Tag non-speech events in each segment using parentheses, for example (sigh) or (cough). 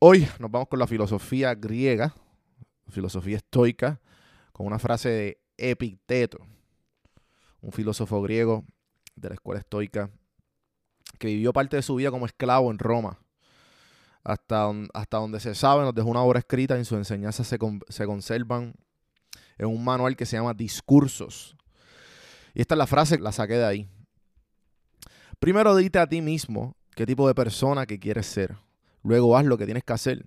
Hoy nos vamos con la filosofía griega, filosofía estoica, con una frase de Epicteto, un filósofo griego de la escuela estoica que vivió parte de su vida como esclavo en Roma. Hasta, hasta donde se sabe, nos dejó una obra escrita y en sus enseñanzas se conservan en un manual que se llama Discursos. Y esta es la frase, la saqué de ahí. Primero dite a ti mismo qué tipo de persona que quieres ser. Luego haz lo que tienes que hacer.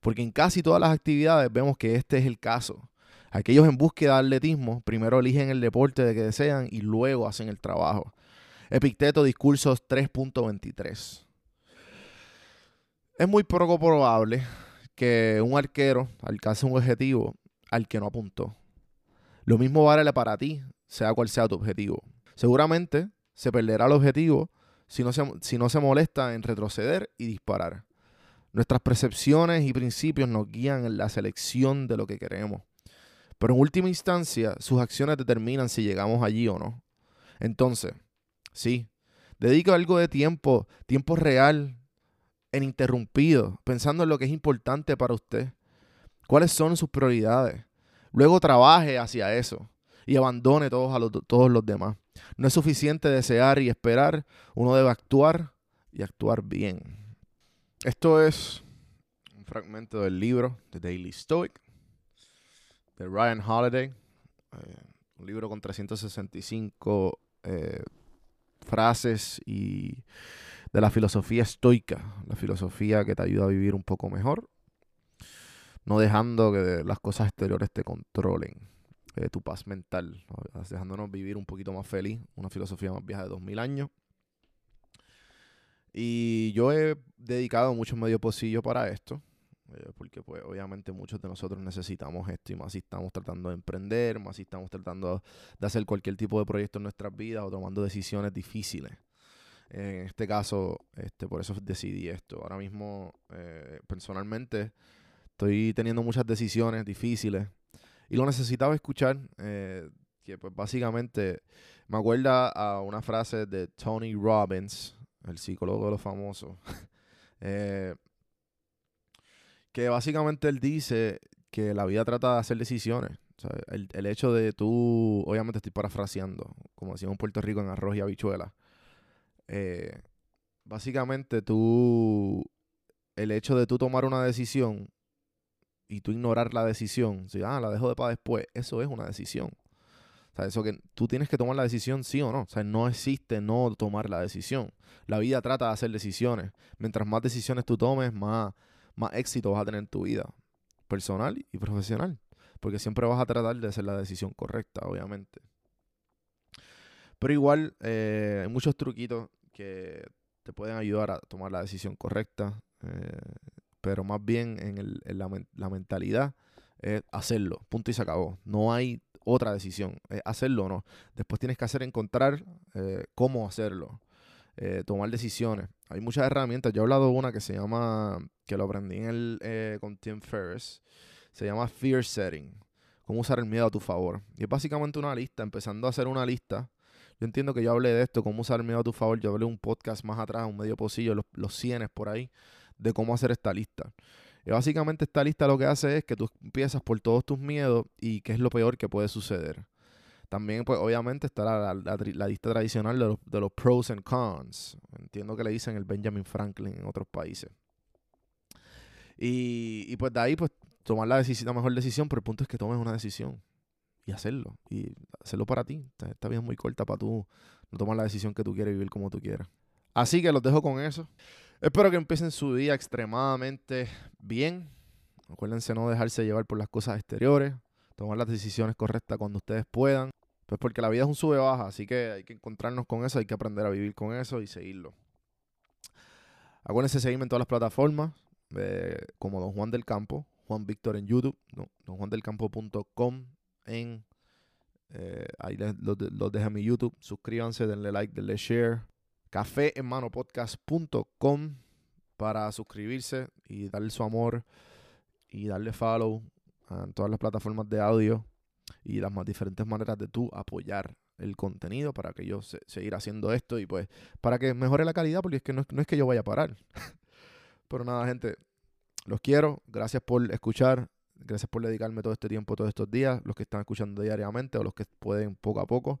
Porque en casi todas las actividades vemos que este es el caso. Aquellos en búsqueda de atletismo primero eligen el deporte de que desean y luego hacen el trabajo. Epicteto Discursos 3.23. Es muy poco probable que un arquero alcance un objetivo al que no apuntó. Lo mismo vale para ti, sea cual sea tu objetivo. Seguramente se perderá el objetivo si no, se, si no se molesta en retroceder y disparar. Nuestras percepciones y principios nos guían en la selección de lo que queremos. Pero en última instancia, sus acciones determinan si llegamos allí o no. Entonces, sí, dedica algo de tiempo, tiempo real, en interrumpido, pensando en lo que es importante para usted. ¿Cuáles son sus prioridades? Luego trabaje hacia eso y abandone todos, a los, todos los demás. No es suficiente desear y esperar, uno debe actuar y actuar bien. Esto es un fragmento del libro The Daily Stoic de Ryan Holiday, eh, un libro con 365 eh, frases y de la filosofía estoica, la filosofía que te ayuda a vivir un poco mejor, no dejando que las cosas exteriores te controlen eh, tu paz mental, ¿no? dejándonos vivir un poquito más feliz, una filosofía más vieja de 2000 años. Y yo he dedicado mucho medio pocillo para esto, eh, porque pues obviamente muchos de nosotros necesitamos esto y más si estamos tratando de emprender, más si estamos tratando de hacer cualquier tipo de proyecto en nuestras vidas o tomando decisiones difíciles. En este caso, este, por eso decidí esto. Ahora mismo, eh, personalmente, estoy teniendo muchas decisiones difíciles y lo necesitaba escuchar, eh, que pues básicamente me acuerda a una frase de Tony Robbins, el psicólogo de los famosos, (laughs) eh, que básicamente él dice que la vida trata de hacer decisiones. El, el hecho de tú, obviamente estoy parafraseando, como decimos en Puerto Rico en arroz y habichuela. Eh, básicamente tú, el hecho de tú tomar una decisión y tú ignorar la decisión, si, ah, la dejo de para después, eso es una decisión. Sea, eso que tú tienes que tomar la decisión sí o no. O sea, no existe no tomar la decisión. La vida trata de hacer decisiones. Mientras más decisiones tú tomes, más, más éxito vas a tener en tu vida, personal y profesional. Porque siempre vas a tratar de hacer la decisión correcta, obviamente. Pero igual, eh, hay muchos truquitos que te pueden ayudar a tomar la decisión correcta. eh, pero más bien en, el- en la, la mentalidad es hacerlo. Punto y se acabó. No hay otra decisión. Hacerlo o no. Después tienes que hacer encontrar eh, cómo hacerlo. eh, tomar decisiones. Hay muchas herramientas. Yo he hablado de una que se llama, que lo aprendí en el, eh, con Tim Ferriss. Se llama Fear Setting. Cómo usar el miedo a tu favor. Y es básicamente una lista, empezando a hacer una lista. Yo entiendo que yo hablé de esto, cómo usar el miedo a tu favor. Yo hablé un podcast más atrás, un medio pocillo, los, los cienes por ahí, de cómo hacer esta lista. Y básicamente esta lista lo que hace es que tú empiezas por todos tus miedos y qué es lo peor que puede suceder. También, pues, obviamente está la, lista tradicional de los, pros and cons. Entiendo que le dicen el Benjamin Franklin en otros países. Y, pues de ahí, pues, tomar la, la mejor decisión, pero el punto es que tomes una decisión y hacerlo. Y hacerlo para ti. Esta vida es muy corta para tú no tomar la decisión que tú quieres vivir como tú quieras. Así que los dejo con eso. Espero que empiecen su día extremadamente bien. Acuérdense no dejarse llevar por las cosas exteriores. Tomar las decisiones correctas cuando ustedes puedan. Pues porque la vida es un sube-baja, así que hay que encontrarnos con eso, hay que aprender a vivir con eso y seguirlo. Acuérdense seguirme en todas las plataformas, eh, como Don Juan del Campo, Juan Víctor en YouTube, no, donjuandelcampo.com en... Eh, ahí los, los mi YouTube. Suscríbanse, denle like, denle share. Caféenmanopodcast.com para suscribirse y darle su amor y darle follow a todas las plataformas de audio y las más diferentes maneras de tú apoyar el contenido para que yo se, seguir haciendo esto y pues para que mejore la calidad porque es que no es que yo vaya a parar. (laughs) Pero nada, gente, los quiero. Gracias por escuchar. Gracias por dedicarme todo este tiempo, todos estos días. Los que están escuchando diariamente o los que pueden poco a poco.